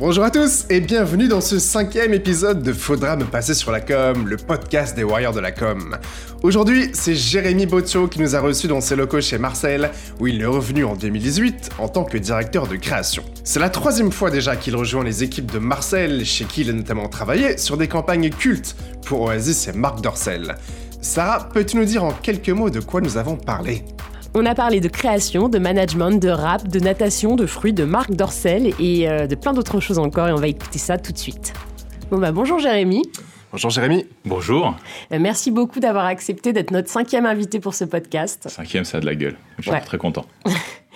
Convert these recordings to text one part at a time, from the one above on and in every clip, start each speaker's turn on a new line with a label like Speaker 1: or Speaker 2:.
Speaker 1: Bonjour à tous et bienvenue dans ce cinquième épisode de Faudra me passer sur la com, le podcast des Warriors de la com. Aujourd'hui, c'est Jérémy Boccio qui nous a reçus dans ses locaux chez Marcel, où il est revenu en 2018 en tant que directeur de création. C'est la troisième fois déjà qu'il rejoint les équipes de Marcel, chez qui il a notamment travaillé sur des campagnes cultes pour Oasis et Marc Dorcel. Sarah, peux-tu nous dire en quelques mots de quoi nous avons parlé?
Speaker 2: On a parlé de création, de management, de rap, de natation, de fruits, de Marc Dorcel et euh, de plein d'autres choses encore et on va écouter ça tout de suite. Bon bah bonjour Jérémy.
Speaker 1: Bonjour Jérémy.
Speaker 3: Bonjour.
Speaker 2: Euh, merci beaucoup d'avoir accepté d'être notre cinquième invité pour ce podcast.
Speaker 3: Cinquième, ça a de la gueule. Je suis très content.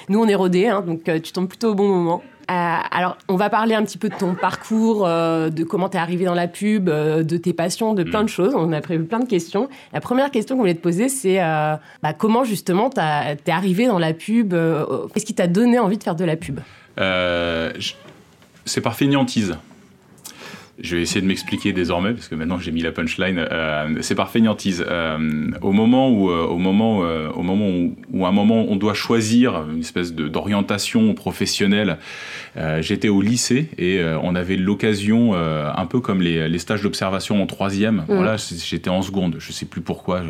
Speaker 2: Nous, on est rodés, hein, donc euh, tu tombes plutôt au bon moment. Euh, alors, on va parler un petit peu de ton parcours, euh, de comment tu es arrivé dans la pub, de tes passions, de plein de mm. choses. On a prévu plein de questions. La première question qu'on voulait te poser, c'est bah, comment justement tu es arrivé dans la pub Qu'est-ce qui t'a donné envie de faire de la pub?
Speaker 3: C'est par fainéantise. Je vais essayer de m'expliquer désormais parce que maintenant j'ai mis la punchline. Euh, c'est par fainéantise. Euh, au moment où, euh, au moment, au moment où, à un moment on doit choisir une espèce d'orientation professionnelle, j'étais au lycée et on avait l'occasion, un peu comme les, les stages d'observation en troisième. Mmh. Voilà, j'étais en seconde. Je sais plus pourquoi.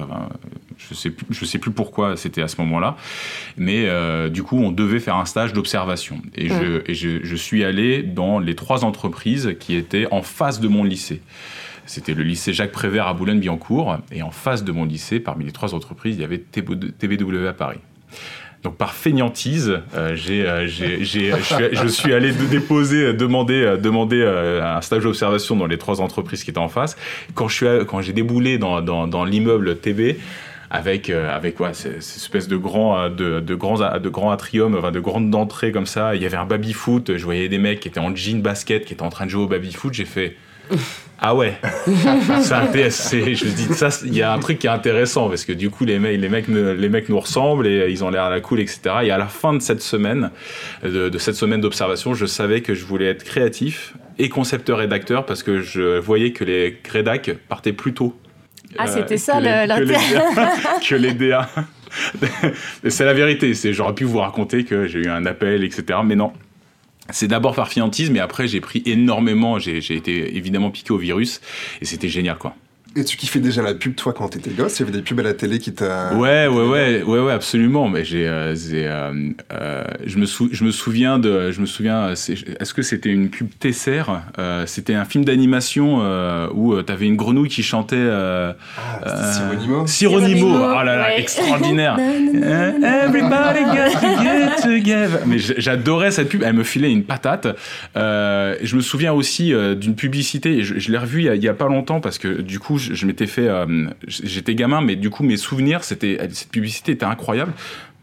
Speaker 3: Je sais plus, je sais plus pourquoi c'était à ce moment-là, mais du coup on devait faire un stage d'observation et, je, et je, je suis allé dans les trois entreprises qui étaient en face de mon lycée. C'était le lycée Jacques Prévert à Boulogne-Billancourt. Et en face de mon lycée, parmi les trois entreprises, il y avait TBW à Paris. Donc par feignantise, euh, euh, je suis allé déposer, demander, demander euh, un stage d'observation dans les trois entreprises qui étaient en face. Quand j'ai déboulé dans, l'immeuble TB, avec avec quoi cette espèce de grand de, de grands de grands atrium enfin de grandes entrées comme ça il y avait un baby foot je voyais des mecs qui étaient en jean basket qui étaient en train de jouer au baby foot j'ai fait ah ouais, c'est un TSC. Je me dis, ça, il y a un truc qui est intéressant parce que du coup, les mecs, les mecs, les mecs nous ressemblent et ils ont l'air à la cool, etc. Et à la fin de cette semaine, de, de cette semaine d'observation, je savais que je voulais être créatif et concepteur-rédacteur parce que je voyais que les rédacs partaient plus tôt
Speaker 2: ah, c'était ça l'intérêt.
Speaker 3: Que les DA. c'est la vérité. J'aurais pu vous raconter que j'ai eu un appel, etc. Mais non. C'est d'abord par fiantisme, mais après j'ai pris énormément, j'ai été évidemment piqué au virus, et c'était génial quoi.
Speaker 1: Et tu kiffais déjà la pub, toi, quand t'étais gosse? Il y avait des pubs à la télé qui t'a.
Speaker 3: Ouais, ouais, ouais, ouais, ouais, absolument. Mais j'ai, euh, euh, euh, je me je me souviens de, je me souviens. Est-ce que c'était une pub Tesser C'était un film d'animation où t'avais une grenouille qui chantait. ah,
Speaker 1: Sironimo.
Speaker 3: Sironimo. Oh là là, extraordinaire. Everybody got to get together. Mais j'adorais cette pub. Elle me filait une patate. je me souviens aussi d'une publicité. Je, je l'ai revue il, il y a pas longtemps parce que du coup je, m'étais fait. Euh, j'étais gamin, mais du coup, mes souvenirs, c'était cette publicité était incroyable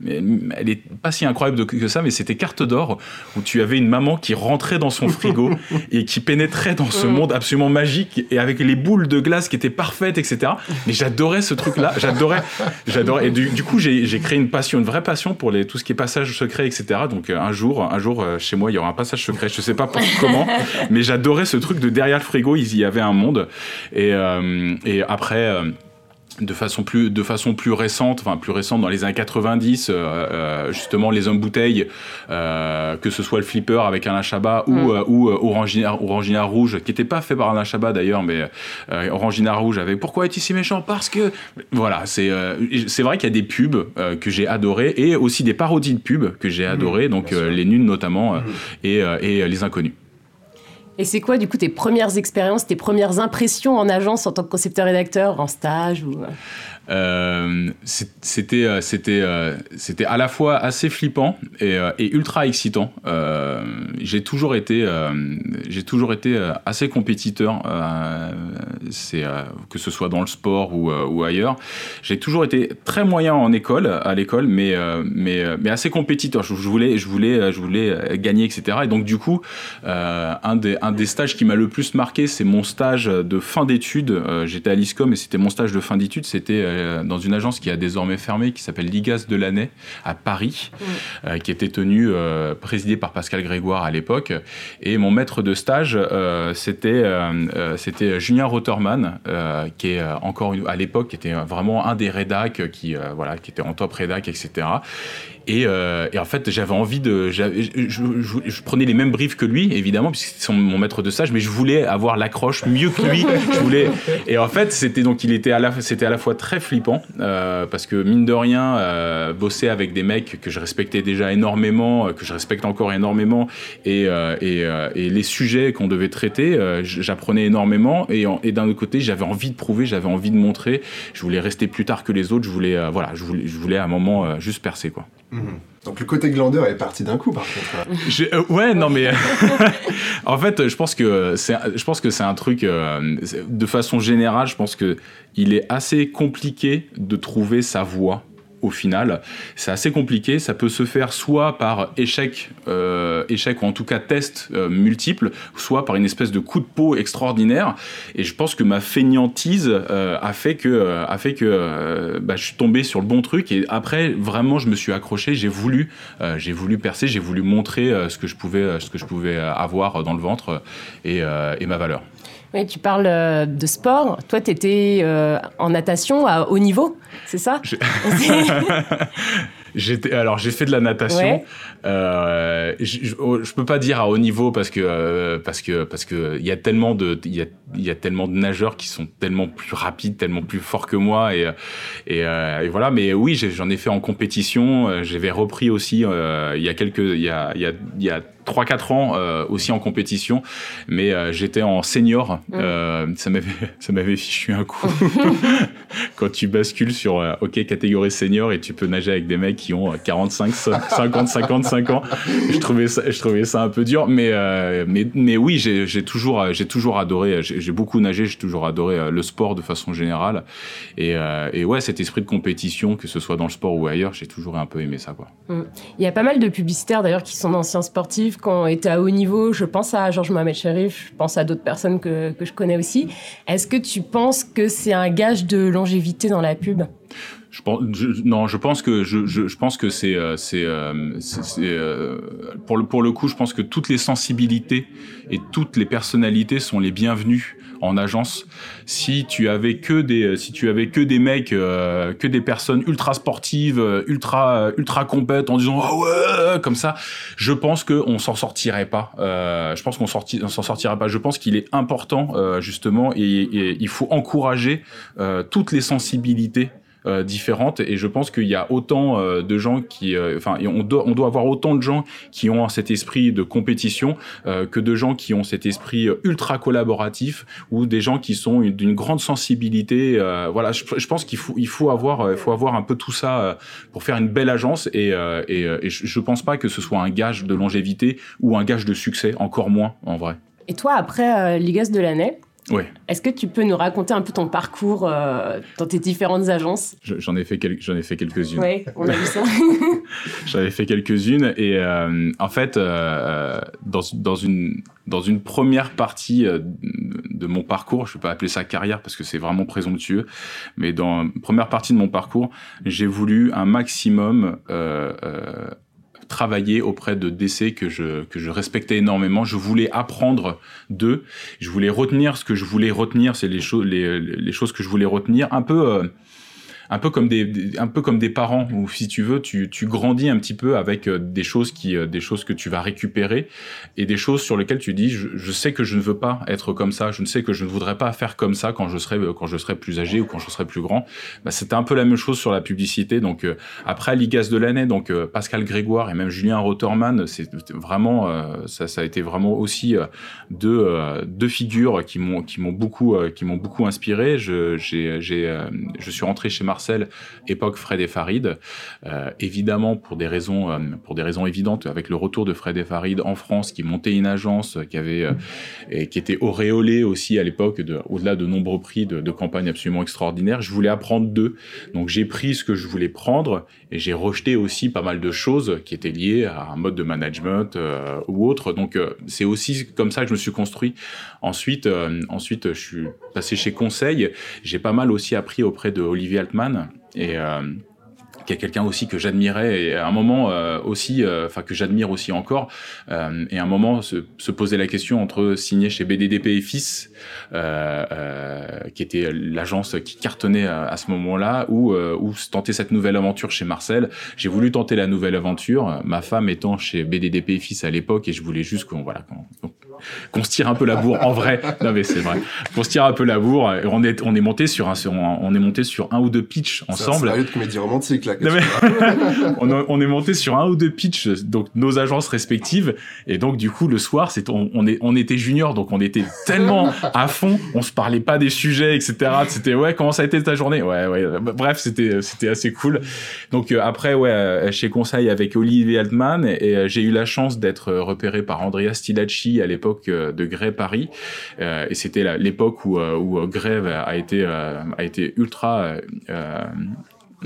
Speaker 3: elle est pas si incroyable que ça, mais c'était Carte d'or, où tu avais une maman qui rentrait dans son frigo et qui pénétrait dans ce monde absolument magique, et avec les boules de glace qui étaient parfaites, etc. Mais j'adorais ce truc-là, j'adorais, j'adorais. Et du, coup, j'ai créé une passion, une vraie passion pour les, tout ce qui est passage secret, etc. Donc euh, un jour, un jour, euh, chez moi, il y aura un passage secret, je sais pas comment, mais j'adorais ce truc de derrière le frigo, il y avait un monde. Et, euh, et après de façon plus de façon plus récente enfin plus récente dans les années 90 euh, euh, justement les hommes bouteilles euh, que ce soit le flipper avec Alain Chabat ou mm. ou Orangina, Orangina rouge qui n'était pas fait par Alain Chabat d'ailleurs mais Orangina rouge avec pourquoi est-il si méchant? Parce que voilà c'est c'est vrai qu'il y a des pubs que j'ai adoré et aussi des parodies de pubs que j'ai adoré mm. donc les nuls notamment mm. et, et les inconnus
Speaker 2: et c'est quoi, du coup, tes premières expériences, tes premières impressions en agence en tant que concepteur-rédacteur, en stage.
Speaker 3: Euh, c'était euh, euh, c'était à la fois assez flippant et, ultra excitant. j'ai toujours été toujours été assez compétiteur. c'est que ce soit dans le sport ou, ailleurs. J'ai toujours été très moyen en école à l'école, mais mais mais assez compétiteur. Je, voulais je voulais je voulais gagner etc. Et donc du coup un des des stages qui m'a le plus marqué, c'est mon stage de fin d'études. J'étais à l'ISCOM et c'était mon stage de fin d'études. C'était euh, dans une agence qui a désormais fermé, qui s'appelle Ligas de l'année à Paris, euh, qui était tenue, euh, présidée par Pascal Grégoire à l'époque. Et mon maître de stage, c'était c'était Julien Rotterman, qui est encore à l'époque, qui était vraiment un des rédacs qui, voilà, qui était en top rédac, etc. Et, euh, et, en fait, j'avais envie de. Je, je, je, prenais les mêmes briefs que lui, évidemment, puisque c'est mon maître de stage, mais je voulais avoir l'accroche mieux que lui. je voulais. Et en fait, c'était donc, il était à la, c'était à la fois très flippant, euh, parce que mine de rien, euh, bosser avec des mecs que je respectais déjà énormément, euh, que je respecte encore énormément, et, euh, et, euh, et, les sujets qu'on devait traiter, j'apprenais énormément. Et, et d'un autre côté, j'avais envie de prouver, j'avais envie de montrer. Je voulais rester plus tard que les autres. Je voulais, voilà, je voulais, je voulais à un moment juste percer, quoi.
Speaker 1: Mmh. Donc le côté glandeur est parti d'un coup, par contre.
Speaker 3: Je, euh, ouais, non mais en fait, je pense que c'est, je pense que c'est un truc euh, de façon générale. Je pense que il est assez compliqué de trouver sa voie au final. C'est assez compliqué. Ça peut se faire soit par échec, euh, échec ou en tout cas test euh, multiple, soit par une espèce de coup de peau extraordinaire. Et je pense que ma feignantise euh, a fait que, a fait que bah, je suis tombé sur le bon truc. Et après, vraiment, je me suis accroché. J'ai voulu, j'ai voulu percer. J'ai voulu montrer ce que je pouvais, ce que je pouvais avoir dans le ventre et ma valeur.
Speaker 2: Oui, tu parles de sport. Toi, tu étais euh, en natation à haut niveau, c'est ça?
Speaker 3: J'étais alors j'ai fait de la natation. Ouais. Euh, je, je, je, peux pas dire à haut niveau parce que euh, parce que parce que il y a tellement de il y a il y a tellement de nageurs qui sont tellement plus rapides, tellement plus forts que moi et et, euh, et voilà. Mais oui, j'en ai fait en compétition. J'avais repris aussi euh, il y a quelques il y a il y a, il y a 3-4 ans euh, aussi en compétition, mais euh, j'étais en senior. Mmh. Euh, ça m'avait ça m'avait fichu un coup quand tu bascules sur OK catégorie senior et tu peux nager avec des mecs qui ont 45, 50, 55 ans. Je trouvais ça un peu dur, mais mais oui j'ai toujours j'ai toujours adoré j'ai beaucoup nagé j'ai toujours adoré le sport de façon générale et, ouais cet esprit de compétition que ce soit dans le sport ou ailleurs j'ai toujours un peu aimé ça.
Speaker 2: Mmh. Il y a pas mal de publicitaires d'ailleurs qui sont d'anciens sportifs qui ont été à haut niveau. Je pense à Georges Mohamed Sherif, je pense à d'autres personnes que je connais aussi. Est-ce que tu penses que c'est un gage de longévité dans la pub?
Speaker 3: Je pense, je, non, je pense que je, je, je pense que c'est euh, c'est euh, euh, pour le pour le coup, je pense que toutes les sensibilités et toutes les personnalités sont les bienvenues en agence. Si tu avais que des si tu avais que des mecs euh, que des personnes ultra sportives, ultra ultra compètes en disant ah ouais comme ça, je pense que on s'en sortirait pas. Euh, je pense qu'on sorti, on s'en sortirait pas. Je pense qu'il est important euh, justement et, et, il faut encourager toutes les sensibilités euh, différentes. Et je pense qu'il y a autant euh, de gens qui euh, enfin on doit on doit avoir autant de gens qui ont cet esprit de compétition euh, que de gens qui ont cet esprit ultra collaboratif ou des gens qui sont d'une grande sensibilité euh, voilà. Je, pense qu'il faut il faut avoir il faut avoir un peu tout ça pour faire une belle agence et et, je, je pense pas que ce soit un gage de longévité ou un gage de succès encore moins en vrai.
Speaker 2: Et toi après Ligas de l'année
Speaker 3: oui.
Speaker 2: Est-ce que tu peux nous raconter un peu ton parcours euh, dans tes différentes agences?
Speaker 3: J'en ai fait quel... j'en ai fait quelques-unes.
Speaker 2: Oui, on a vu ça.
Speaker 3: J'en ai fait quelques-unes et euh, en fait euh, dans, dans une dans une première partie euh, de mon parcours, je vais pas appeler ça carrière parce que c'est vraiment présomptueux, mais dans une première partie de mon parcours, j'ai voulu un maximum euh, travailler auprès de décès que je, que je respectais énormément. Je voulais apprendre d'eux. Je voulais retenir ce que je voulais retenir. C'est les, choses les, les choses que je voulais retenir. Un peu... Euh, un peu comme des, un peu comme des parents où si tu veux tu, tu grandis un petit peu avec euh, des choses qui euh, des choses que tu vas récupérer et des choses sur lesquelles tu dis je, sais que je ne veux pas être comme ça je ne sais que je ne voudrais pas faire comme ça quand je serai quand je serai plus âgé ou quand je serai plus grand. Bah, c'était un peu la même chose sur la publicité. Donc euh, après l'IGAS de l'année donc euh, Pascal Grégoire et même Julien Rotterman c'est vraiment euh, ça, ça a été vraiment aussi deux deux figures qui m'ont qui m'ont beaucoup qui m'ont beaucoup inspiré. Je j'ai je suis rentré chez Marseille Époque Fred et Farid. Euh, évidemment, pour des raisons, euh, pour des raisons évidentes, avec le retour de Fred et Farid en France, qui montait une agence, qui avait, euh, et qui était auréolée aussi à l'époque, au-delà de nombreux prix de, de campagne absolument extraordinaires. Je voulais apprendre d'eux, donc j'ai pris ce que je voulais prendre et j'ai rejeté aussi pas mal de choses qui étaient liées à un mode de management euh, ou autre. Donc euh, c'est aussi comme ça que je me suis construit. Ensuite, euh, ensuite, je suis passé chez Conseil. J'ai pas mal aussi appris auprès de Olivier Altman et qui est quelqu'un aussi que j'admirais et à un moment euh, aussi, euh, enfin que j'admire aussi encore, euh, et à un moment se, se poser la question entre signer chez BDDP et Fils, qui était l'agence qui cartonnait à, ce moment-là, ou, ou tenter cette nouvelle aventure chez Marcel. J'ai voulu tenter la nouvelle aventure, ma femme étant chez BDDP et Fils à l'époque, et je voulais juste qu'on voilà, qu'on se tire un peu la bourre en vrai. Non mais c'est vrai. Qu'on se tire un peu la bourre. On est on est monté sur un on est monté sur un ou deux pitchs ensemble.
Speaker 1: C'est un de comédie romantique là.
Speaker 3: on, est monté sur un ou deux pitchs, donc nos agences respectives, et donc du coup le soir, c'est on, est, on était juniors, donc on était tellement à fond, on se parlait pas des sujets, etc. C'était ouais, comment ça a été ta journée? Ouais, ouais. Bref, c'était c'était assez cool. Donc euh, après, ouais, euh, chez Conseil avec Olivier Altman, et, euh, j'ai eu la chance d'être repéré par Andrea Stilacci à l'époque de Grey Paris, et c'était l'époque où où Grey a été a été ultra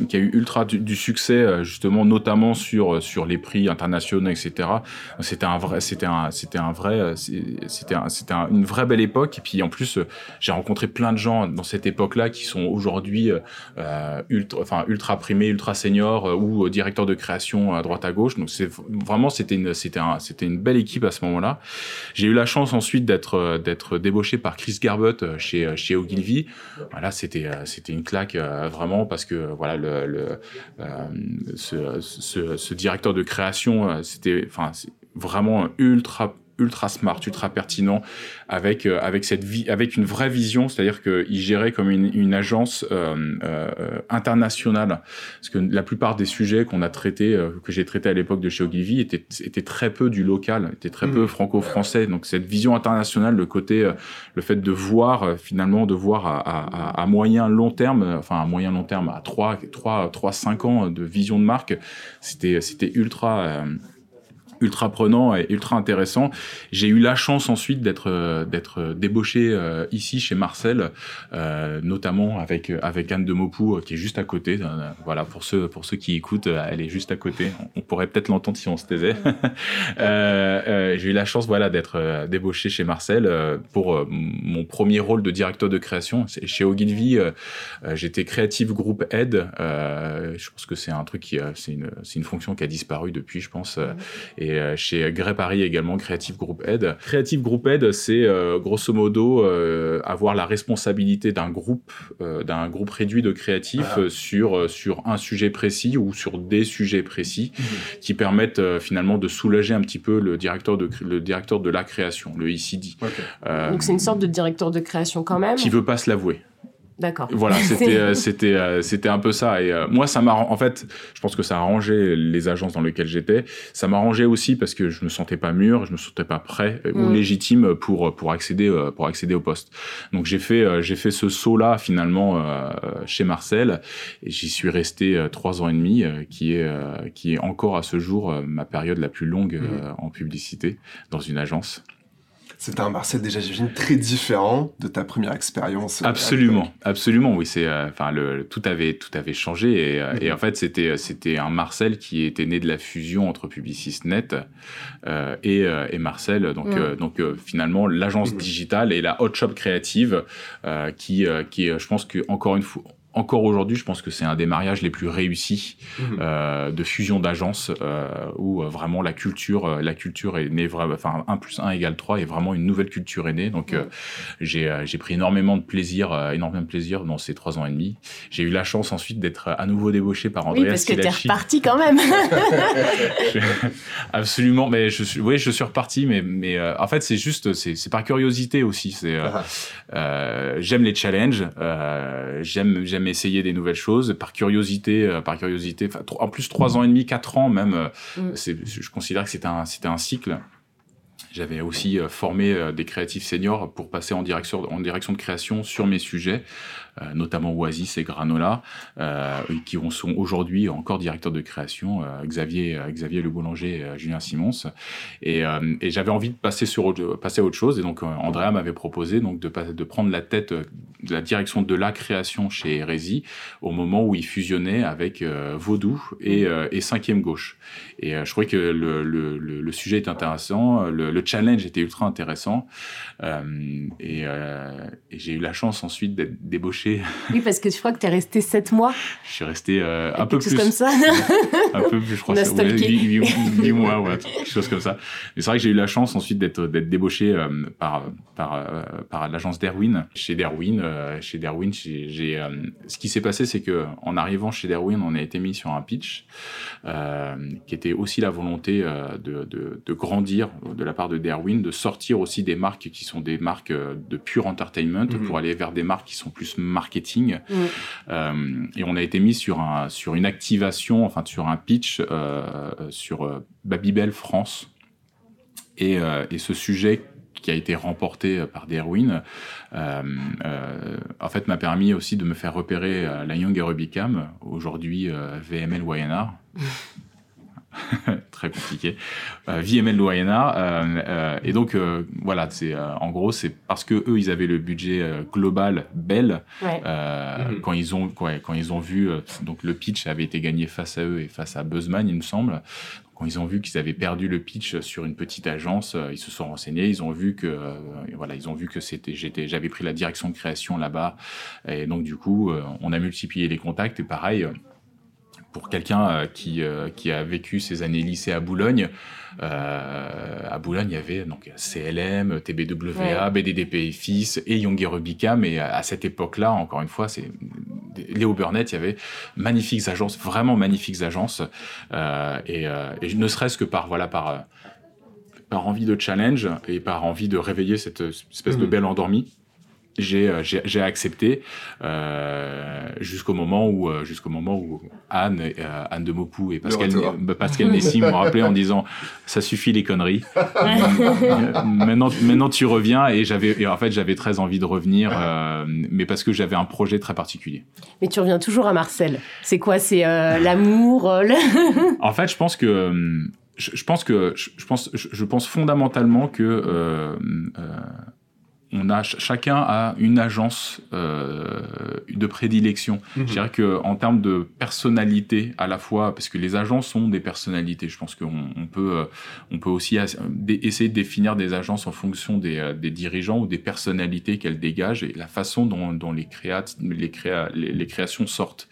Speaker 3: qui a eu ultra du, succès euh, justement notamment sur euh, sur les prix internationaux etc c'était un vrai c'était un c'était un vrai euh, c'était c'était une vraie belle époque. Et puis en plus j'ai rencontré plein de gens dans cette époque là qui sont aujourd'hui euh, ultra enfin ultra primés ultra seniors ou directeurs de création à droite à gauche. Donc c'est vraiment c'était une c'était un c'était une belle équipe à ce moment là j'ai eu la chance ensuite d'être d'être débauché par Chris Garbett chez chez Ogilvy. Voilà c'était c'était une claque vraiment parce que voilà euh, ce, directeur de création, euh, c'était enfin vraiment ultra ultra smart, ultra pertinent, avec euh, avec cette vie, avec une vraie vision, c'est-à-dire qu'il gérait comme une, une agence euh, euh, internationale, parce que la plupart des sujets qu'on a traités, euh, que j'ai traités à l'époque de chez Ogilvy, étaient, étaient très peu du local, étaient très peu mmh. franco-français. Donc cette vision internationale, le côté, le fait de voir finalement, de voir à, à, à, moyen long terme, enfin à moyen long terme, à 3, 3, 3 5 ans de vision de marque, c'était c'était ultra ultra prenant et ultra intéressant. J'ai eu la chance ensuite d'être euh, d'être débauché euh, ici chez Marcel, euh, notamment avec avec Anne de Mopou qui est juste à côté. voilà pour ceux pour ceux qui écoutent, elle est juste à côté. On pourrait peut-être l'entendre si on se taisait. J'ai eu la chance voilà d'être débauché chez Marcel pour mon premier rôle de directeur de création. Chez Ogilvy, j'étais Creative Group Head. je pense que c'est un truc qui c'est une c'est une fonction qui a disparu depuis, je pense. Et euh, chez Grey Paris également, Creative Group Aid. Creative Group Aid, c'est euh, grosso modo euh, avoir la responsabilité d'un groupe, d'un groupe réduit de créatifs ah. sur, sur un sujet précis ou sur des sujets précis mhm. qui permettent finalement de soulager un petit peu le directeur de, le directeur de la création, le ECD.
Speaker 2: Donc c'est une sorte de directeur de création quand même
Speaker 3: Qui veut pas se l'avouer.
Speaker 2: D'accord.
Speaker 3: Voilà, c'était euh, c'était euh, c'était un peu ça. Et euh, moi, ça m'a en fait, je pense que ça a arrangé les agences dans lesquelles j'étais. Ça m'a arrangé aussi parce que je me sentais pas mûr, je me sentais pas prêt ou mm. légitime pour pour accéder pour accéder au poste. Donc j'ai fait j'ai fait ce saut là finalement chez Marcel et j'y suis resté trois ans et demi, qui est qui est encore à ce jour ma période la plus longue mm. en publicité dans une agence.
Speaker 1: C'était un Marcel déjà, j'imagine, très différent de ta première expérience.
Speaker 3: Euh, absolument, absolument, oui. C'est, euh, enfin, tout avait, tout avait changé et, euh, et, mhm. en fait, c'était, c'était un Marcel qui était né de la fusion entre Publicis Net euh, et, et, Marcel. Donc, donc finalement, l'agence mhm. digitale et la hot shop créative qui, qui, je pense que encore une fois, encore aujourd'hui, je pense que c'est un des mariages les plus réussis mhm. euh, de fusion d'agences euh, où euh, vraiment la culture, la culture est née vraiment, enfin 1 plus 1 égale 3 et vraiment une nouvelle culture est née. Donc j'ai pris énormément de plaisir, énormément de plaisir dans ces trois ans et demi. J'ai eu la chance ensuite d'être à nouveau débauché par Andrea
Speaker 2: Oui, parce que t'es reparti quand même.
Speaker 3: absolument, mais je suis, oui, je suis reparti, mais mais en fait c'est juste, c'est par curiosité aussi. C'est ah. j'aime les challenges, j'aime j'aime essayer des nouvelles choses par curiosité, euh, par curiosité. En plus, trois ans et demi, quatre ans même, euh, mm. je considère que c'était un, c'était un cycle. J'avais aussi euh, formé des créatifs seniors pour passer en direction, en direction de création sur mes sujets. Euh, notamment Oasis et Granola, euh, qui sont aujourd'hui encore directeurs de création, euh, Xavier, Xavier Le Boulanger et Julien Simons. Et, et j'avais envie de passer, sur passer à autre chose. Et donc, Andrea m'avait proposé donc, de, de prendre la tête de la direction de la création chez Hérésie au moment où il fusionnait avec Vaudou et, et Cinquième Gauche. Et je trouvais que le, le, le, sujet est intéressant, le, challenge était ultra intéressant. et, j'ai eu la chance ensuite d'être débauché.
Speaker 2: Oui, parce que je crois que tu es resté sept mois.
Speaker 3: Je suis resté un peu plus.
Speaker 2: comme ça.
Speaker 3: un peu plus, je crois. ouais, 8, mois, ouais, quelque chose comme ça. Mais c'est vrai que j'ai eu la chance ensuite d'être débauché par, par, par l'agence Derwin. Chez Derwin, chez Derwin, j'ai, ce qui s'est passé, c'est que en arrivant chez Derwin, on a été mis sur un pitch qui était aussi la volonté de, de, de, grandir de la part de Derwin, de sortir aussi des marques qui sont des marques de pure entertainment mhm. pour aller vers des marques qui sont plus marketing. Mhm. et on a été mis sur, un, sur une activation, enfin sur un pitch sur Babybel France. Et, et, ce sujet qui a été remporté euh, par Derwin, euh, euh, en fait, m'a permis aussi de me faire repérer à la Young Aerobicam, aujourd'hui VML YNR. très compliqué. VML YNR. et donc, voilà, c'est en gros, c'est parce que eux, ils avaient le budget global Bell. Mhm. Quand ils ont, quand ils ont vu, donc le pitch avait été gagné face à eux et face à Buzzman, il me semble quand ils ont vu qu'ils avaient perdu le pitch sur une petite agence, euh, ils se sont renseignés, ils ont vu que euh, voilà, ils ont vu que c'était j'étais j'avais pris la direction de création là-bas et donc du coup, euh, on a multiplié les contacts et pareil pour quelqu'un qui, qui a vécu ses années lycée à Boulogne, à Boulogne, il y avait donc CLM, TBWA, BDDP FIS et Young Rubicam. Mais à, cette époque-là, encore une fois, c'est Léo Burnett, il y avait magnifiques agences, vraiment magnifiques agences, euh, et, euh, et, ne serait-ce que par voilà par par envie de challenge et par envie de réveiller cette espèce de mmh. belle endormie euh, j'ai j'ai accepté euh, jusqu'au moment où euh, jusqu'au moment où Anne euh, Anne de Mopou et Pascal Pascal Nessim m'ont rappelé en disant ça suffit les conneries. Maintenant maintenant tu reviens. Et j'avais en fait j'avais très envie de revenir mais parce que j'avais un projet très particulier.
Speaker 2: Mais tu reviens toujours à Marcel. C'est quoi? C'est l'amour
Speaker 3: en fait je pense que je, pense que je, pense je, pense fondamentalement que euh, on a chacun a une agence euh, de prédilection. Mhm. Je dirais que en termes de personnalité à la fois, parce que les agences sont des personnalités. Je pense qu'on on peut euh, on peut aussi essayer de définir des agences en fonction des, euh, des dirigeants ou des personnalités qu'elles dégagent et la façon dont, dont les, créa les, créa les, créations sortent.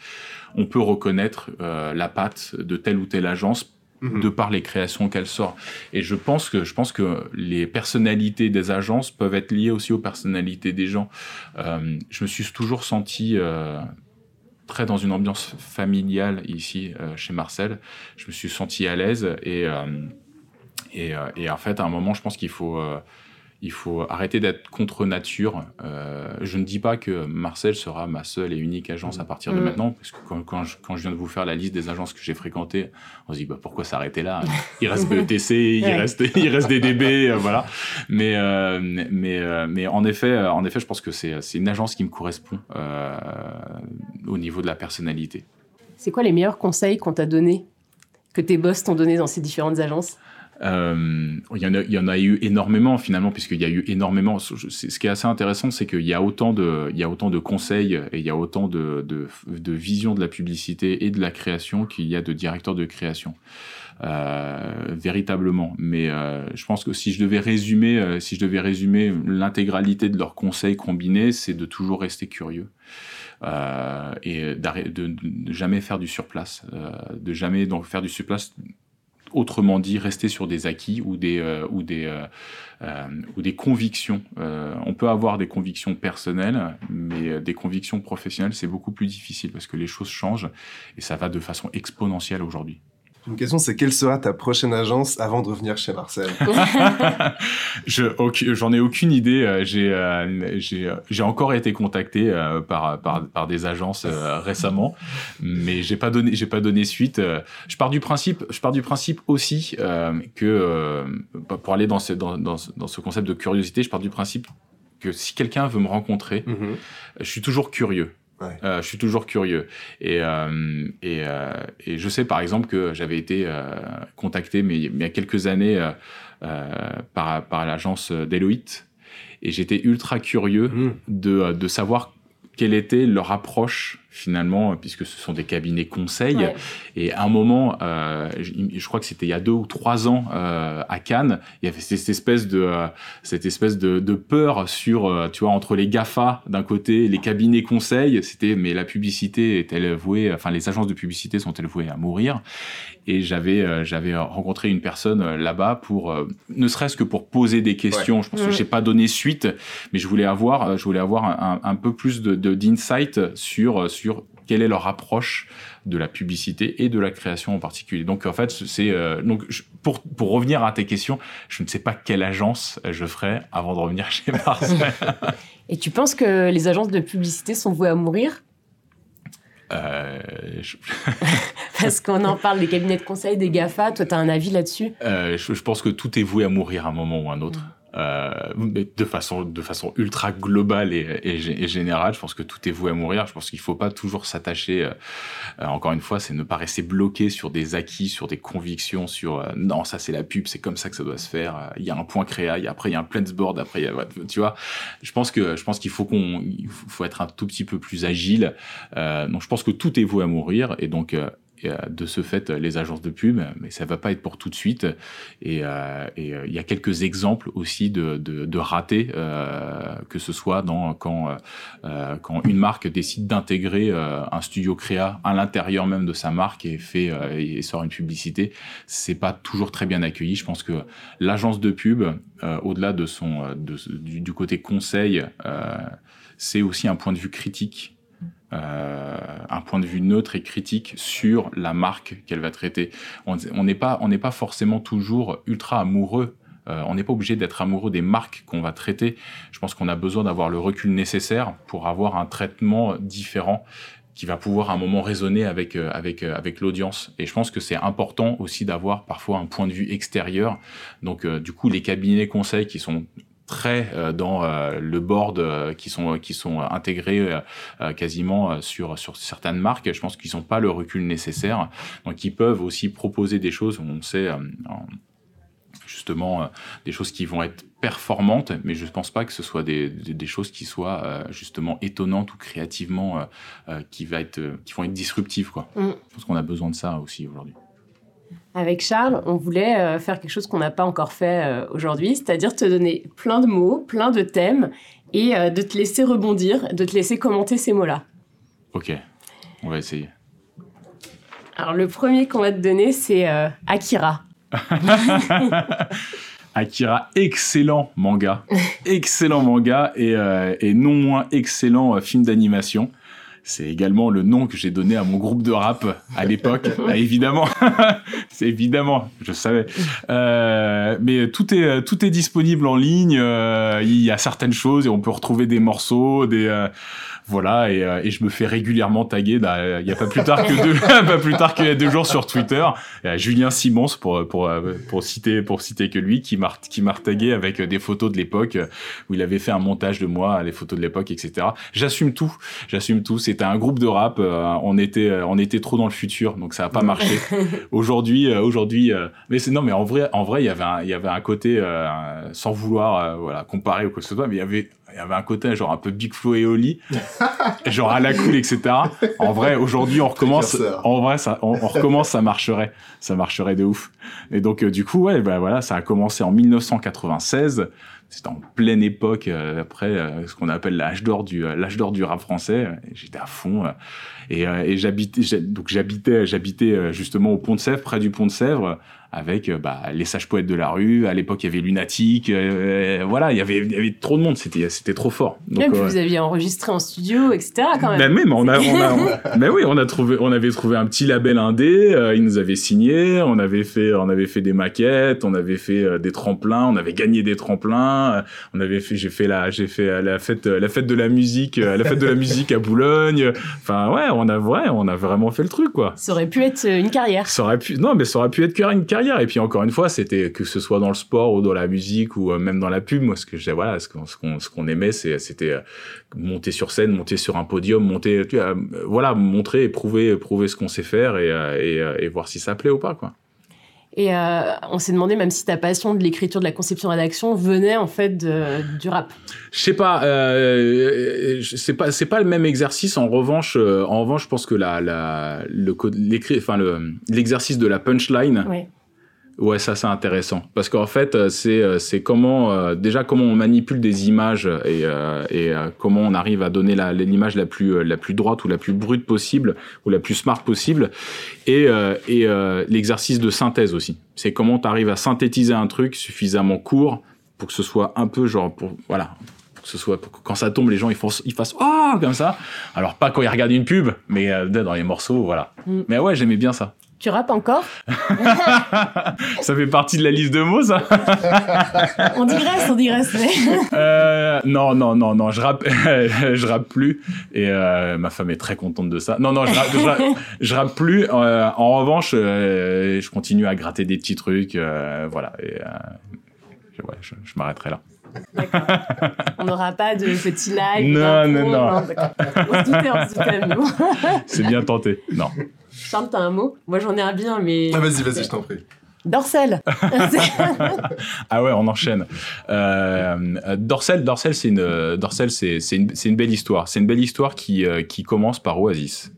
Speaker 3: On peut reconnaître euh, la patte de telle ou telle agence Mhm. de par les créations qu'elle sort. Et je pense que je pense que les personnalités des agences peuvent être liées aussi aux personnalités des gens. Euh, je me suis toujours senti euh, très dans une ambiance familiale ici euh, chez Marcel. Je me suis senti à l'aise et, et, et en fait à un moment je pense qu'il faut il faut arrêter d'être contre nature. Euh, je ne dis pas que Marcel sera ma seule et unique agence à partir de mm. maintenant, parce que quand, je, viens de vous faire la liste des agences que j'ai fréquentées, on se dit bah, pourquoi s'arrêter là? Il reste BETC, il, reste, il reste DDB, euh, voilà. Mais, euh, mais, mais en, effet, en effet, je pense que c'est une agence qui me correspond au niveau de la personnalité.
Speaker 2: C'est quoi les meilleurs conseils qu'on t'a donnés, que tes boss t'ont donné dans ces différentes agences?
Speaker 3: Euh, il, y en a, eu énormément finalement, puisqu'il y a eu énormément. Ce qui est assez intéressant, c'est qu'il y a autant de, de conseils et il y a autant de, de, de de la publicité et de la création qu'il y a de directeurs de création. Euh, véritablement. Mais euh, je pense que si je devais résumer, si je devais résumer l'intégralité de leurs conseils combinés, c'est de toujours rester curieux. Et de, de, jamais faire du surplace, de jamais donc faire du surplace autrement dit, rester sur des acquis ou des, euh, ou des, euh, euh, ou des convictions. on peut avoir des convictions personnelles, mais des convictions professionnelles, c'est beaucoup plus difficile parce que les choses changent et ça va de façon exponentielle aujourd'hui.
Speaker 1: Une question, c'est quelle sera ta prochaine agence avant de revenir chez Marcel
Speaker 3: J'en ai aucune idée. Euh, euh, j'ai encore été contacté euh, par, par, par des agences récemment, mais j'ai pas donné j'ai pas donné suite. Je pars du principe je pars du principe aussi que pour aller dans ce dans, dans, dans ce concept de curiosité, je pars du principe que si quelqu'un veut me rencontrer, mm-hmm. je suis toujours curieux. Euh, je suis toujours curieux. Et, euh, et, euh, et, je sais par exemple que j'avais été contacté mais, il y a quelques années par, par l'agence Deloitte. Et j'étais ultra curieux mmh. de, de savoir quelle était leur approche finalement, puisque ce sont des cabinets conseils. Et à un moment, euh, je, crois que c'était il y a deux ou trois ans euh, à Cannes, il y avait cette espèce de, euh, cette espèce de, de, peur sur, euh, tu vois, entre les GAFA d'un côté, les cabinets conseils, c'était, mais la publicité est-elle vouée, enfin, les agences de publicité sont-elles vouées à mourir? Et j'avais euh, j'avais rencontré une personne euh, là-bas pour euh, ne serait-ce que pour poser des questions. Je pense que j'ai pas donné suite, mais je voulais avoir je voulais avoir un, un peu plus de d'insight sur sur quelle est leur approche de la publicité et de la création en particulier. Donc en fait, c'est donc pour pour revenir à tes questions, je ne sais pas quelle agence je ferai avant de revenir chez Mars.
Speaker 2: et tu penses que les agences de publicité sont vouées à mourir?
Speaker 3: Euh,
Speaker 2: Parce qu'on en parle des cabinets de conseil, des GAFA. Toi, tu as un avis là-dessus?
Speaker 3: Euh, je, pense que tout est voué à mourir à un moment ou à un autre. Euh, de façon de façon ultra globale et, et, générale. Je pense que tout est voué à mourir. Je pense qu'il faut pas toujours s'attacher. Euh, encore une fois, c'est ne pas rester bloqué sur des acquis, sur des convictions, sur euh, non ça c'est la pub, c'est comme ça que ça doit se faire. Il y a un point créa, il y a, après il y a un board, après il y a, tu vois. Je pense que je pense qu'il faut qu'on faut être un tout petit peu plus agile. donc je pense que tout est voué à mourir et donc de ce fait les agences de pub, mais ça va pas être pour tout de suite. Et, euh, euh, il y a quelques exemples aussi de, de, ratés, euh, que ce soit quand euh, quand une marque décide d'intégrer euh, un studio créa à l'intérieur même de sa marque et fait et sort une publicité, c'est pas toujours très bien accueilli. Je pense que l'agence de pub, au-delà de du, côté conseil, c'est aussi un point de vue critique euh, un point de vue neutre et critique sur la marque qu'elle va traiter. On n'est pas, on pas forcément toujours ultra amoureux. Euh, on n'est pas obligé d'être amoureux des marques qu'on va traiter. Je pense qu'on a besoin d'avoir le recul nécessaire pour avoir un traitement différent qui va pouvoir à un moment résonner avec euh, avec avec l'audience et je pense que c'est important aussi d'avoir parfois un point de vue extérieur donc du coup les cabinets conseils qui sont très euh, dans euh, le board euh, qui sont qui sont intégrés quasiment sur sur certaines marques. Je pense qu'ils n'ont pas le recul nécessaire, donc ils peuvent aussi proposer des choses. On sait justement des choses qui vont être performantes, mais je ne pense pas que ce soit des, des, choses qui soient justement étonnantes ou créativement qui va être qui vont être disruptives quoi. Mm. Je pense qu'on a besoin de ça aussi aujourd'hui.
Speaker 2: Avec Charles, on voulait euh, faire quelque chose qu'on n'a pas encore fait euh, aujourd'hui, c'est-à-dire te donner plein de mots, plein de thèmes, et euh, de te laisser rebondir, de te laisser commenter ces mots-là.
Speaker 3: Ok, on va essayer.
Speaker 2: Alors le premier qu'on va te donner, c'est Akira.
Speaker 3: Akira, excellent manga. excellent manga et, et non moins excellent film d'animation. C'est également le nom que j'ai donné à mon groupe de rap à l'époque. Ah, évidemment, c'est évidemment, je savais. Euh, mais tout est tout est disponible en ligne. Euh, il y a certaines choses et on peut retrouver des morceaux, des euh, voilà, et, euh, et, je me fais régulièrement taguer. Bah, il y a pas plus tard que deux, pas plus tard deux jours sur Twitter. Julien Simons pour pour pour citer pour citer que lui qui m'a qui m'a tagué avec des photos de l'époque où il avait fait un montage de moi, les photos de l'époque, etc. J'assume tout, j'assume tout. C'était un groupe de rap. Euh, on était on était trop dans le futur, donc ça a pas marché. aujourd'hui euh, aujourd'hui, mais c'est non mais en vrai en vrai il y avait un, il y avait un côté sans vouloir voilà comparer ou quoi que ce soit, mais il y avait il y avait un côté genre un peu Big Flo et Oli, genre à la cool, etc. En vrai, aujourd'hui, on recommence. En vrai, ça, on, recommence, ça marcherait, ça marcherait de ouf. Et donc, euh, du coup, ouais, bah voilà, ça a commencé en 1996. C'était en pleine époque euh, après euh, ce qu'on appelle l'âge d'or du l'âge d'or du rap français. J'étais à fond et, et j'habitais donc j'habitais j'habitais justement au Pont de Sèvres, près du Pont de Sèvres avec euh, bah, les sages poètes de la rue. À l'époque, il y avait Lunatique. Euh, voilà, il y avait, il y avait trop de monde. C'était, c'était trop fort.
Speaker 2: Donc, puis vous aviez enregistré en studio, etc. Quand même.
Speaker 3: Ben, même, on a, on a, mais oui, on a trouvé, on avait trouvé un petit label indé. Euh, ils nous avaient signé. On avait fait, on avait fait des maquettes. On avait fait des tremplins. On avait gagné des tremplins. on avait fait, j'ai fait la, j'ai fait la fête, la fête de la musique, la fête de la musique à Boulogne. Enfin, ouais, on a, ouais, on a vraiment fait le truc, quoi.
Speaker 2: Ça aurait pu être une carrière.
Speaker 3: Ça aurait pu, non, mais ça aurait pu être une carrière et puis encore une fois, c'était que ce soit dans le sport ou dans la musique ou euh, même dans la pub, moi ce que j'ai voilà, ce qu'on ce qu'on aimait, c'était euh, monter sur scène, monter sur un podium, monter euh, voilà, montrer et prouver prouver ce qu'on sait faire et, et, et voir si ça plaît ou pas quoi.
Speaker 2: Et euh, on s'est demandé même si ta passion de l'écriture, de la conception, rédaction venait en fait du rap.
Speaker 3: Je sais pas, euh, c'est pas c'est pas le même exercice. En revanche, euh, en revanche, je pense que la, la le l'écrit, enfin le l'exercice de la punchline. Ouais Ouais, ça c'est intéressant. Parce qu'en fait euh, c'est euh, c'est comment euh, déjà comment on manipule des images et, et comment on arrive à donner l'image la, plus la plus droite ou la plus brute possible ou la plus smart possible. Et et l'exercice de synthèse aussi. C'est comment tu arrives à synthétiser un truc suffisamment court pour que ce soit un peu genre pour voilà que ce soit quand ça tombe les gens ils font ils fassent oh comme ça. Alors pas quand ils regardent une pub mais dans les morceaux voilà. Mm. mais ouais j'aimais bien ça
Speaker 2: tu rappes encore
Speaker 3: Ça fait partie de la liste de mots, ça
Speaker 2: On digresse, on digresse.
Speaker 3: euh, non, non, non, non, je rappe, je rappe plus. Et euh, ma femme est très contente de ça. Non, non, je rappe, je rappe, plus. Euh, en revanche, je continue à gratter des petits trucs. voilà. Et, ouais, je, je m'arrêterai là.
Speaker 2: On n'aura pas de petit live.
Speaker 3: Non, non, non.
Speaker 2: On se doutait, on se doutait,
Speaker 3: C'est bien tenté. Non.
Speaker 2: Charles, t'as un mot? Moi, j'en ai un bien, mais.
Speaker 1: Ah, vas-y, vas-y, je t'en prie.
Speaker 2: Dorsel.
Speaker 3: ah ouais, on enchaîne. Euh, Dorsel, Dorsel, c'est une, Dorsel, c'est, une, une, belle histoire. C'est une belle histoire qui, euh, qui commence par Oasis.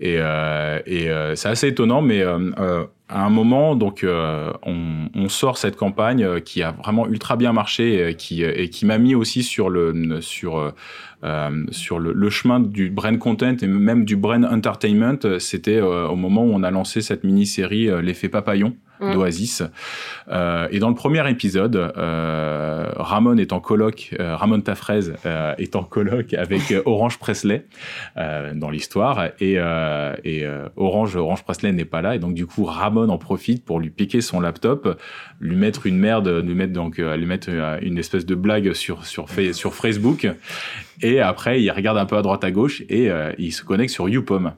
Speaker 3: Et, euh, et euh, c'est assez étonnant, mais euh, à un moment, donc, on, on, sort cette campagne qui a vraiment ultra bien marché et qui, et qui m'a mis aussi sur le, sur, euh, sur le, le, chemin du brain content et même du brain entertainment. C'était au moment où on a lancé cette mini-série L'effet papillon mm. d'Oasis. Euh, et dans le premier épisode, euh, Ramon est en colloque, euh, Ramon Tafraise euh, est en colloque avec Orange Presley dans l'histoire. Et, et Orange, Orange Presley n'est pas là. Et donc, du coup, Ramon en profite pour lui piquer son laptop, lui mettre une merde, lui mettre, donc, lui mettre une espèce de blague sur, sur, sur Facebook. Et après, il regarde un peu à droite à gauche et il se connecte sur YouPom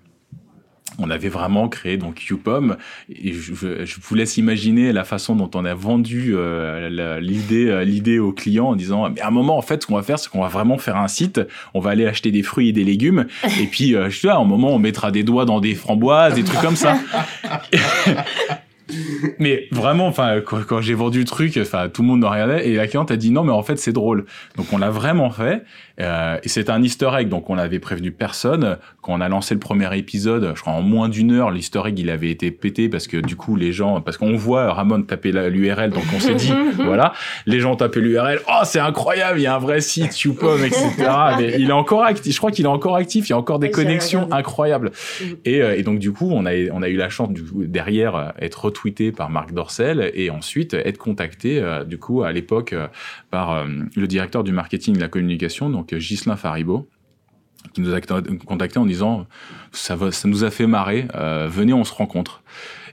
Speaker 3: on avait vraiment créé donc YouPom et je, vous laisse imaginer la façon dont on a vendu euh, l'idée euh, l'idée aux clients en disant mais à un moment en fait ce qu'on va faire c'est qu'on va vraiment faire un site on va aller acheter des fruits et des légumes et puis euh, je sais à un moment on mettra des doigts dans des framboises des trucs comme ça mais vraiment, enfin, quand, j'ai vendu le truc, enfin, tout le monde en regardait et la cliente a dit non, mais en fait, c'est drôle. Donc, on l'a vraiment fait. Euh, et c'est un Easter egg, donc on n'avait prévenu personne. Quand on a lancé le premier épisode, je crois en moins d'une heure, l'Easter egg il avait été pété parce que du coup les gens, parce qu'on voit Ramon taper l'URL, donc on s'est dit voilà, les gens tapaient l'URL, oh c'est incroyable, il y a un vrai site YouPom, etc. Mais il est encore actif, je crois qu'il est encore actif, il y a encore des connexions incroyables. Mm. Et, euh, et, donc du coup on a on a eu la chance du coup, derrière euh, être retweeté par Marc Dorcel et ensuite être contacté du coup à l'époque par le directeur du marketing et de la communication, donc Gislain Faribo qui nous a contacté en disant ça, ça nous a fait marrer, euh, venez on se rencontre.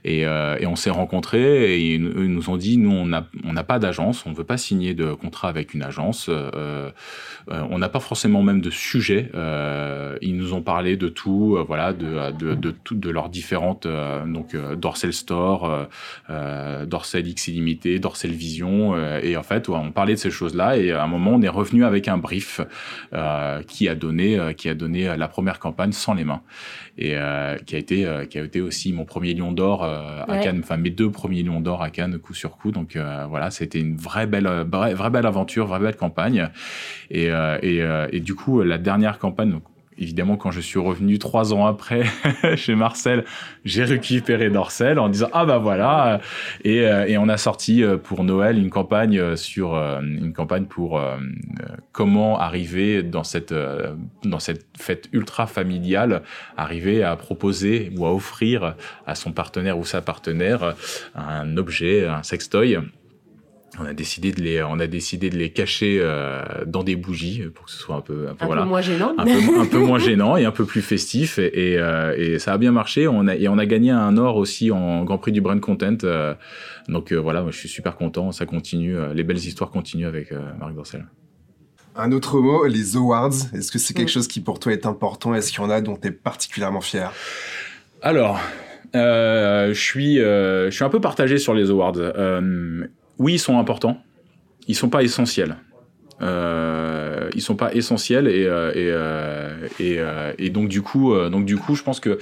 Speaker 3: Euh, et, on s'est rencontrés et ils, nous ont dit nous on n'a on pas d'agence, on ne veut pas signer de contrat avec une agence, euh, euh on n'a pas forcément même de sujet. Ils nous ont parlé de tout, voilà, de de de, de leurs différentes donc Dorsel Store, Dorsel X illimité, Dorsel Vision et en fait on parlait de ces choses là et à un moment on est revenu avec un brief qui a donné qui a donné la première campagne sans les mains et qui a été qui a été aussi mon premier lion d'or euh, à Cannes, enfin mes deux premiers lions d'or à Cannes coup sur coup. Donc euh, voilà, c'était une vraie belle, vraie, vraie, belle aventure, vraie belle campagne. Et, euh, et, et du coup, la dernière campagne, donc, évidemment, quand je suis revenu trois ans après chez Marcel, j'ai récupéré Dorcel en disant ah bah voilà. Et, euh, et on a sorti euh, pour Noël une campagne euh, sur une campagne pour comment arriver dans cette dans cette fête ultra familiale, arriver à proposer ou à offrir à son partenaire ou sa partenaire un objet, un sextoy on a décidé de les on a décidé de les cacher euh, dans des bougies pour que ce soit un peu un peu,
Speaker 2: voilà, moins gênant.
Speaker 3: Un peu, un peu, moins gênant et un peu plus festif et, et, euh, et, ça a bien marché. On a et on a gagné un or aussi en Grand Prix du Brand Content euh, donc voilà moi je suis super content. Ça continue les belles histoires continuent avec Marc Dorcel.
Speaker 1: Un autre mot les awards. Est-ce que c'est quelque chose qui pour toi est important? Est-ce qu'il y en a dont tu es particulièrement fier?
Speaker 3: Alors je suis je suis un peu partagé sur les awards oui, ils sont importants. Ils sont pas essentiels. Euh, ils sont pas essentiels et euh, et, euh, euh, et, donc du coup donc du coup je pense que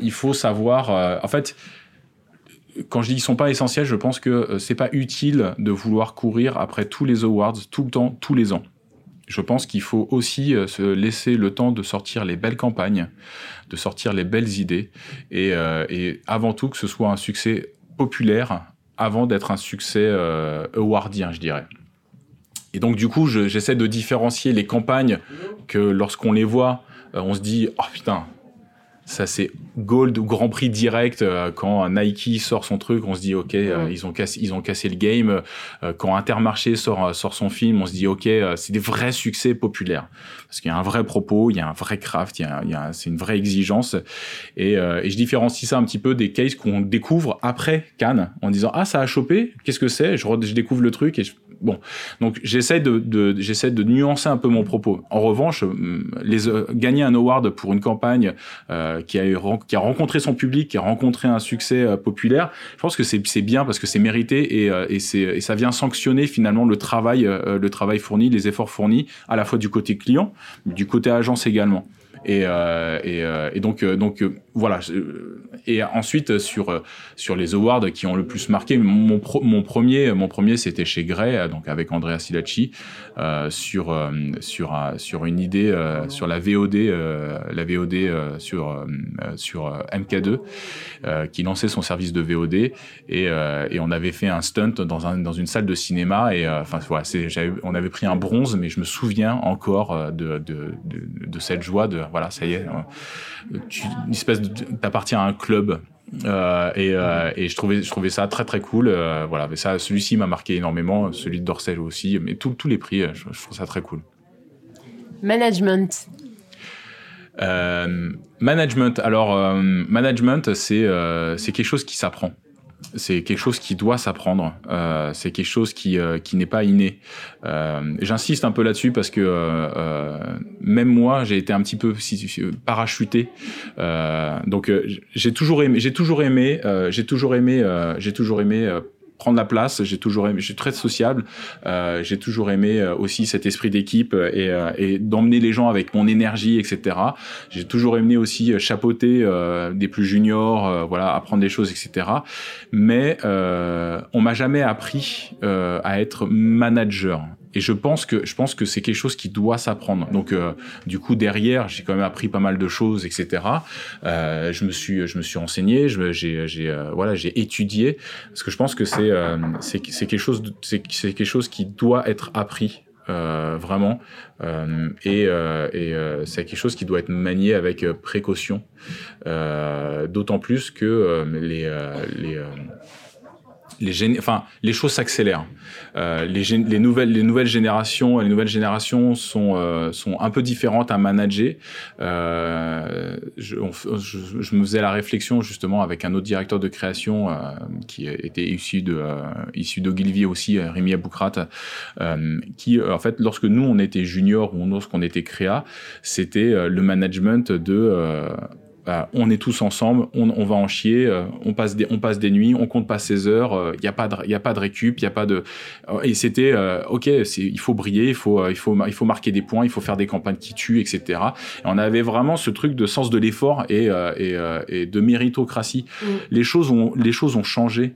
Speaker 3: il faut savoir en fait quand je dis qu'ils sont pas essentiels, je pense que c'est pas utile de vouloir courir après tous les awards tout le temps, tous les ans. Je pense qu'il faut aussi se laisser le temps de sortir les belles campagnes, de sortir les belles idées, et, et avant tout que ce soit un succès populaire avant d'être un succès awardien, je dirais. Et donc, du coup, j'essaie de différencier les campagnes que lorsqu'on les voit, euh, on se dit, oh putain, ça c'est gold ou grand prix direct euh, quand Nike sort son truc on se dit ok euh, ils ont cassé ils ont cassé le game. Quand Intermarché sort sort son film on se dit ok c'est des vrais succès populaires. Parce qu'il y a un vrai propos il y a un vrai craft il y a, c'est une vraie exigence. Et, et, je différencie ça un petit peu des cases qu'on découvre après Cannes en disant ah ça a chopé qu'est-ce que c'est? Je, je découvre le truc et je, Bon, donc j'essaie de, de nuancer un peu mon propos. En revanche, euh, les, euh, gagner un award pour une campagne euh, qui, a, rencontré son public, qui a rencontré un succès populaire, je pense que c'est bien parce que c'est mérité et, ça vient sanctionner finalement le travail, le travail fourni, les efforts fournis, à la fois du côté client, du côté agence également. Et, donc voilà. Et ensuite sur sur les awards qui ont le plus marqué, mon, mon premier mon premier c'était chez Grey, donc avec Andrea Silacci, sur sur sur une idée sur la VOD la VOD sur sur MK2 qui lançait son service de VOD et, et on avait fait un stunt dans un dans une salle de cinéma et enfin voilà, on avait pris un bronze mais je me souviens encore de de, de, de cette joie de voilà, ça y est, euh, une espèce t'appartiens à un club. Euh, et, euh, et, je trouvais je trouvais ça très très cool voilà. Mais ça celui-ci m'a marqué énormément celui de Dorsel aussi mais tous les prix je, je, trouve ça très cool.
Speaker 2: Management.
Speaker 3: Management. Alors management c'est c'est quelque chose qui s'apprend c'est quelque chose qui doit s'apprendre. Euh, c'est quelque chose qui, euh, qui n'est pas inné. Euh, J'insiste un peu là-dessus parce que euh, euh, même moi, j'ai été un petit peu parachuté. donc j'ai toujours aimé, j'ai toujours aimé, j'ai toujours aimé, j'ai toujours aimé prendre la place. J'ai toujours aimé, je suis très sociable. Euh, j'ai toujours aimé euh, aussi cet esprit d'équipe et, euh, et d'emmener les gens avec mon énergie, etc. J'ai toujours aimé aussi euh, chapeauter euh, des plus juniors, voilà, apprendre des choses, etc. Mais on m'a jamais appris à être manager. Et je pense que je pense que c'est quelque chose qui doit s'apprendre. Donc euh, du coup derrière, j'ai quand même appris pas mal de choses, etc. Euh, je me suis je me suis renseigné, j'ai j'ai euh, voilà j'ai étudié parce que je pense que c'est euh, c'est quelque chose c'est quelque chose qui doit être appris. Euh, vraiment et, et c'est quelque chose qui doit être manié avec précaution d'autant plus que les, les les, enfin, les choses s'accélèrent. Euh, les, les, nouvelles, les nouvelles générations, les nouvelles générations sont, euh, sont un peu différentes à manager. Euh, je, je, me faisais la réflexion justement avec un autre directeur de création euh, qui était issu de euh, issu d'Ogilvy aussi, Rémi Aboukrat, qui en fait, lorsque nous on était junior ou lorsqu'on était créa, c'était le management de bah, on est tous ensemble, on, va en chier, euh, on, passe des, on passe des nuits, on compte pas ses heures, il euh, n'y a, pas de, y a pas de récup, il y a pas de... Euh, et c'était, ok, il faut briller, il faut, il, faut, il faut marquer des points, il faut faire des campagnes qui tuent, etc. Et on avait vraiment ce truc de sens de l'effort et, et, et, de méritocratie. Mm. Les, choses ont, les choses ont changé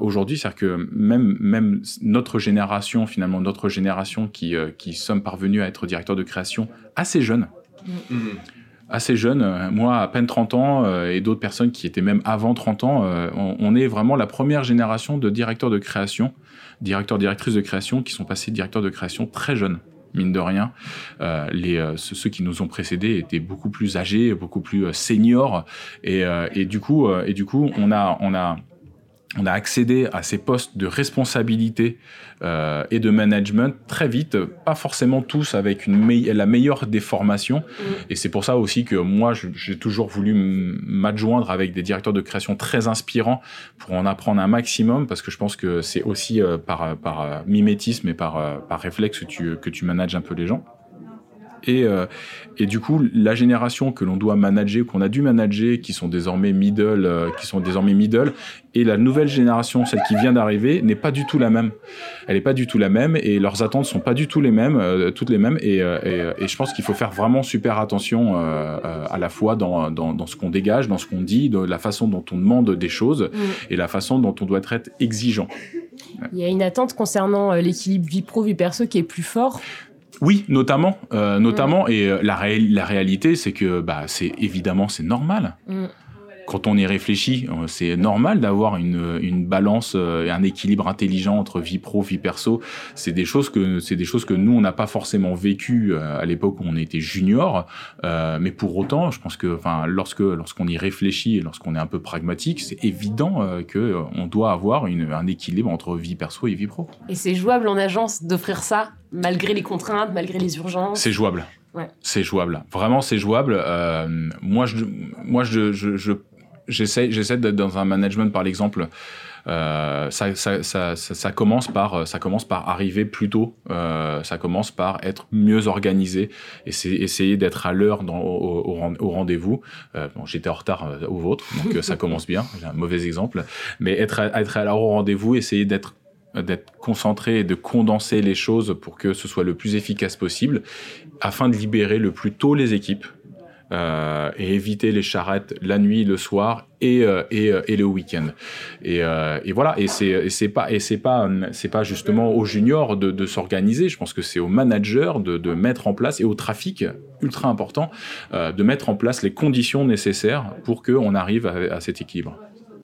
Speaker 3: aujourd'hui, c'est-à-dire que même, même notre génération, finalement, notre génération qui, qui sommes parvenus à être directeur de création assez jeune, mm assez jeune, euh, moi à peine 30 ans euh, et d'autres personnes qui étaient même avant 30 ans, euh, on, est vraiment la première génération de directeurs de création, directeurs, directrices de création qui sont passés directeurs de création très jeunes mine de rien. les, ceux qui nous ont précédés étaient beaucoup plus âgés, beaucoup plus seniors, et, et, du coup, et du coup, on a, on a, on a accédé à ces postes de responsabilité euh, et de management très vite, pas forcément tous avec une la meilleure des formations. Mm. Et c'est pour ça aussi que moi, j'ai toujours voulu m'adjoindre avec des directeurs de création très inspirants pour en apprendre un maximum, parce que je pense que c'est aussi euh, par, par euh, mimétisme et par, par réflexe que tu, que tu manages un peu les gens. Et, euh, et du coup, la génération que l'on doit manager, qu'on a dû manager, qui sont désormais middle, euh, qui sont désormais middle, et la nouvelle génération, celle qui vient d'arriver, n'est pas du tout la même. Elle n'est pas du tout la même, et leurs attentes sont pas du tout les mêmes, euh, toutes les mêmes. Et, et, et je pense qu'il faut faire vraiment super attention à la fois dans, dans, dans ce qu'on dégage, dans ce qu'on dit, de la façon dont on demande des choses,
Speaker 2: Mm.
Speaker 3: et la façon dont on doit être exigeant.
Speaker 2: Il y a une attente concernant l'équilibre vie pro vie perso qui est plus fort.
Speaker 3: Oui, notamment, euh, notamment, et euh, la réalité, c'est que bah, c'est évidemment c'est normal.
Speaker 2: Mm.
Speaker 3: Quand on y réfléchit, euh, c'est normal d'avoir une, une balance euh, et un équilibre intelligent entre vie pro, vie perso. C'est des choses que c'est des choses que nous on n'a pas forcément vécu euh, à l'époque où on était junior, euh, mais pour autant, je pense que, enfin, lorsque lorsqu'on y réfléchit et lorsqu'on est un peu pragmatique, c'est évident euh, que on doit avoir une, un équilibre entre vie perso et vie pro.
Speaker 2: Et c'est jouable en agence d'offrir ça, malgré les contraintes, malgré les urgences?
Speaker 3: C'est jouable.
Speaker 2: Ouais.
Speaker 3: C'est jouable. Vraiment, c'est jouable. Euh, moi, je, moi, je, je, je- j'essaie, j'essaie d'être dans un management, par exemple. Euh, ça, ça, ça, ça, ça commence par, ça commence par arriver plus tôt. Euh, ça commence par être mieux organisé et c'est essayer d'être à l'heure au, au rendez-vous. Euh, bon, j'étais en retard euh, au vôtre, donc euh, ça commence bien. J'ai un mauvais exemple, mais être, à- être à l'heure au rendez-vous, essayer d'être d'être concentré et de condenser les choses pour que ce soit le plus efficace possible, afin de libérer le plus tôt les équipes euh, et éviter les charrettes la nuit, le soir et euh, euh, et le week-end. Et, euh, et voilà. Et c'est pas pas pas justement aux juniors de, s'organiser. Je pense que c'est aux managers de, mettre en place et au trafic ultra important de mettre en place les conditions nécessaires pour que on arrive à cet équilibre.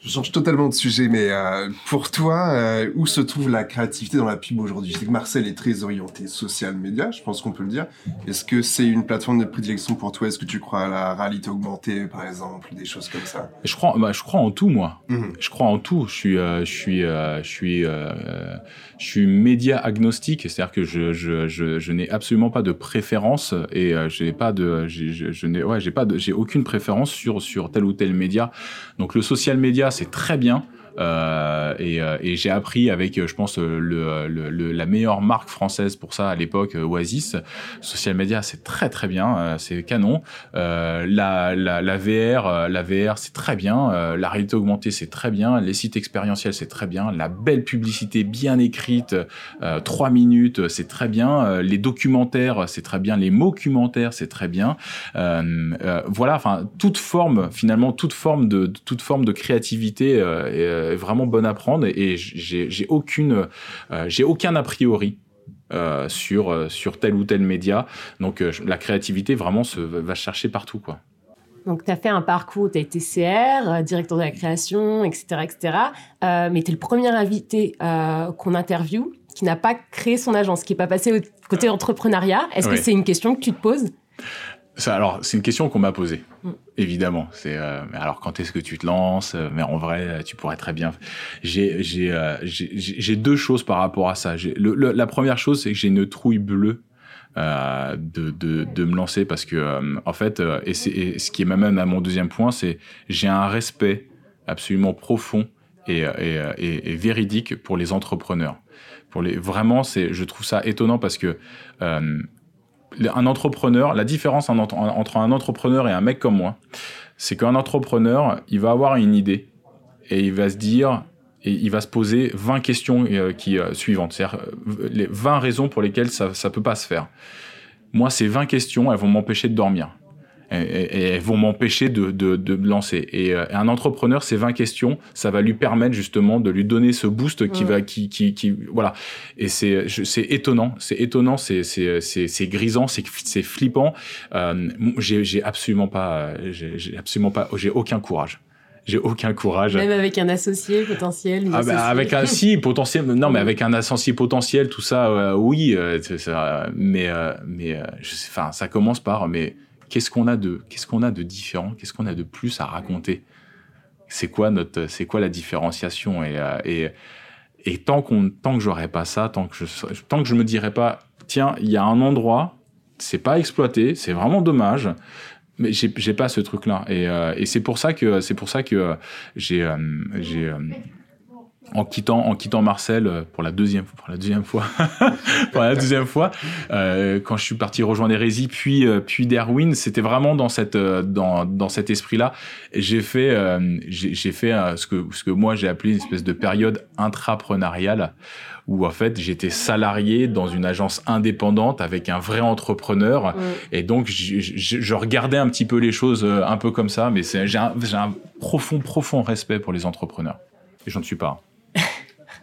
Speaker 1: Je change totalement de sujet, mais euh, pour toi, euh, où se trouve la créativité dans la pub aujourd'hui? C'est que Marcel est très orienté social média, je pense qu'on peut le dire. Est-ce que c'est une plateforme de prédilection pour toi? Est-ce que tu crois à la réalité augmentée, par exemple, des choses comme ça?
Speaker 3: Je crois bah, je crois en tout moi.
Speaker 1: Mhm.
Speaker 3: Je crois en tout. Je suis, euh, je suis, je suis, je suis média agnostique, c'est-à-dire que je, je, je, je n'ai absolument pas de préférence et j'ai pas de, je, je n'ai, ouais, j'ai pas de, j'ai aucune préférence sur sur tel ou tel média. Donc le social média, c'est très bien. Euh, et euh, et j'ai appris avec, euh, je pense, euh, le, le, le- la meilleure marque française pour ça à l'époque, Oasis. Social media, c'est très très bien, c'est canon. Euh, la, la, la VR, la VR, c'est très bien. La réalité augmentée, c'est très bien. Les sites expérientiels, c'est très bien. La belle publicité bien écrite, euh, trois minutes, c'est très bien. Les documentaires, c'est très bien. Les documentaires, c'est très bien. Voilà, enfin toute forme, finalement, toute forme de, toute forme de créativité est vraiment bonne à prendre. Et, et j'ai aucune, euh, j'ai aucun a priori. euh, sur euh, sur tel ou tel média donc euh, la créativité vraiment se va chercher partout quoi
Speaker 2: Donc, tu as fait un parcours, tu as été CR, euh, directeur de la création, etc. etc. Euh, mais tu es le premier invité euh, qu'on interviewe qui n'a pas créé son agence, qui n'est pas passé au côté entrepreneuriat. Est-ce
Speaker 3: Oui.
Speaker 2: que c'est une question que tu te poses?
Speaker 3: Ça, alors, c'est une question qu'on m'a posée,
Speaker 2: Mm.
Speaker 3: évidemment. C'est euh, alors quand est-ce que tu te lances? Mais en vrai, euh, tu pourrais très bien. J'ai j'ai euh, j'ai deux choses par rapport à ça. J'ai- le- le- la première chose, c'est que j'ai une trouille bleue. euh, de, de, de me lancer parce que euh, en fait euh, et, c'est- et ce qui m'amène à mon deuxième point c'est j'ai un respect absolument profond et, et, et, et véridique pour les entrepreneurs pour les vraiment c'est je trouve ça étonnant parce que euh, un entrepreneur, la différence en- entre, entre un entrepreneur et un mec comme moi, c'est qu'un entrepreneur, il va avoir une idée et il va se dire, et il va se poser 20 questions euh, qui, euh, suivantes, c'est-à-dire euh, les 20 raisons pour lesquelles ça ne peut pas se faire. Moi, ces 20 questions, elles vont m'empêcher de dormir. Et, et- elles vont m'empêcher de, de, de me lancer. Et euh, un entrepreneur, ces 20 questions, ça va lui permettre justement de lui donner ce boost qui
Speaker 2: Mm.
Speaker 3: va, qui, qui, qui, voilà. Et c'est, je- c'est étonnant, c'est étonnant, c'est, c'est, c'est, c'est grisant, c'est, c'est flippant. Euh, j'ai, j'ai absolument pas, j'ai, j'ai absolument pas, j'ai aucun courage. J'ai aucun courage.
Speaker 2: Même avec un associé potentiel
Speaker 3: Ah bah, avec un si potentiel non mais avec un associé potentiel tout ça euh, oui euh, euh, mais euh, mais euh, je sais enfin ça commence par mais qu'est-ce qu'on a de qu'est-ce qu'on a de différent qu'est-ce qu'on a de plus à raconter? C'est quoi notre c'est quoi la différenciation? Et euh, et et tant qu'on tant que j'aurais pas ça tant que je tant que je me dirais pas tiens il y a un endroit c'est pas exploité c'est vraiment dommage mais j'ai j'ai pas ce truc là et, euh, et c'est pour ça que c'est pour ça que euh, j'ai j'ai en quittant, en quittant Marcel euh, pour la deuxième, pour la deuxième fois, pour la deuxième fois, euh, quand je suis parti rejoindre Hérésie, puis, euh, puis Darwin, c'était vraiment dans, cette, euh, dans, dans cet esprit-là. J'ai fait, euh, j'ai fait euh, ce, que, ce que moi j'ai appelé une espèce de période intrapreneuriale, où en fait j'étais salarié dans une agence indépendante avec un vrai entrepreneur. Et donc je, je- je regardais un petit peu les choses un peu comme ça, mais j'ai un, j'ai un profond, profond respect pour les entrepreneurs. Et j'en suis pas.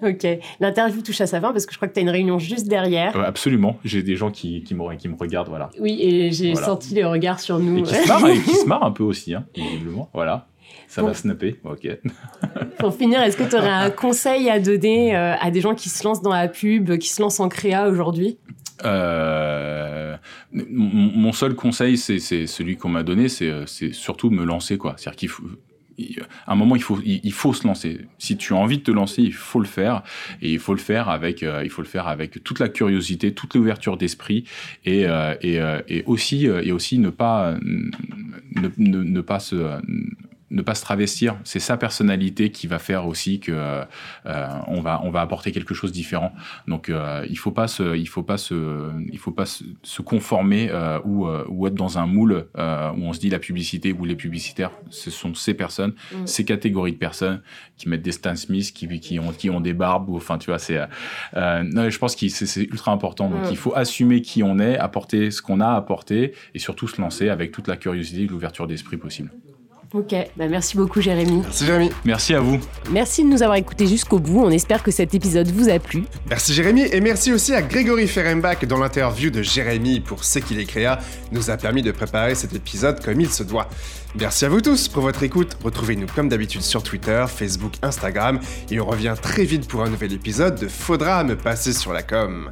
Speaker 2: Ok. L'interview touche à sa fin parce que je crois que tu as une réunion juste derrière.
Speaker 3: Euh, absolument. J'ai des gens qui, qui, me, qui me regardent, voilà.
Speaker 2: Oui, et j'ai
Speaker 3: Voilà.
Speaker 2: senti les regards sur
Speaker 3: Et
Speaker 2: nous.
Speaker 3: qui se marrent, et qui se marrent un peu aussi, hein, visiblement. Voilà. Ça va snapper. Ok.
Speaker 2: Pour finir, est-ce que tu aurais un conseil à donner euh, à des gens qui se lancent dans la pub, qui se lancent en créa aujourd'hui?
Speaker 3: Euh, mon, seul conseil, c'est celui qu'on m'a donné, c'est surtout me lancer, quoi. C'est-à-dire qu'il faut. À un moment, il faut, il, faut se lancer. Si tu as envie de te lancer, il faut le faire, et il faut le faire avec, euh, il faut le faire avec toute la curiosité, toute l'ouverture d'esprit, et, euh, et, euh, et aussi, et aussi ne pas, ne pas se, ne pas se travestir. C'est sa personnalité qui va faire aussi que euh, euh, on va, on va apporter quelque chose de différent. Donc, euh, il faut pas se, il faut pas se, il faut pas se, se conformer euh, ou, euh, ou être dans un moule euh, où on se dit la publicité ou les publicitaires, ce sont ces personnes,
Speaker 2: Mm.
Speaker 3: ces catégories de personnes qui mettent des Stan Smith, qui, qui ont, qui ont des barbes, ou enfin, tu vois, c'est, non, je pense que c'est c'est ultra important. Donc,
Speaker 2: Mm.
Speaker 3: il faut assumer qui on est, apporter ce qu'on a à apporter, et surtout se lancer avec toute la curiosité et l'ouverture d'esprit possible.
Speaker 2: Ok, bah merci beaucoup Jérémy.
Speaker 1: Merci Jérémy.
Speaker 3: Merci à vous.
Speaker 2: Merci de nous avoir écoutés jusqu'au bout. On espère que cet épisode vous a plu.
Speaker 1: Merci Jérémy et merci aussi à Grégory Ferenbach dans l'interview de Jérémy pour ce qu'il est créa nous a permis de préparer cet épisode comme il se doit. Merci à vous tous pour votre écoute. Retrouvez-nous comme d'habitude sur Twitter, Facebook, Instagram et on revient très vite pour un nouvel épisode de Faudra me passer sur la com.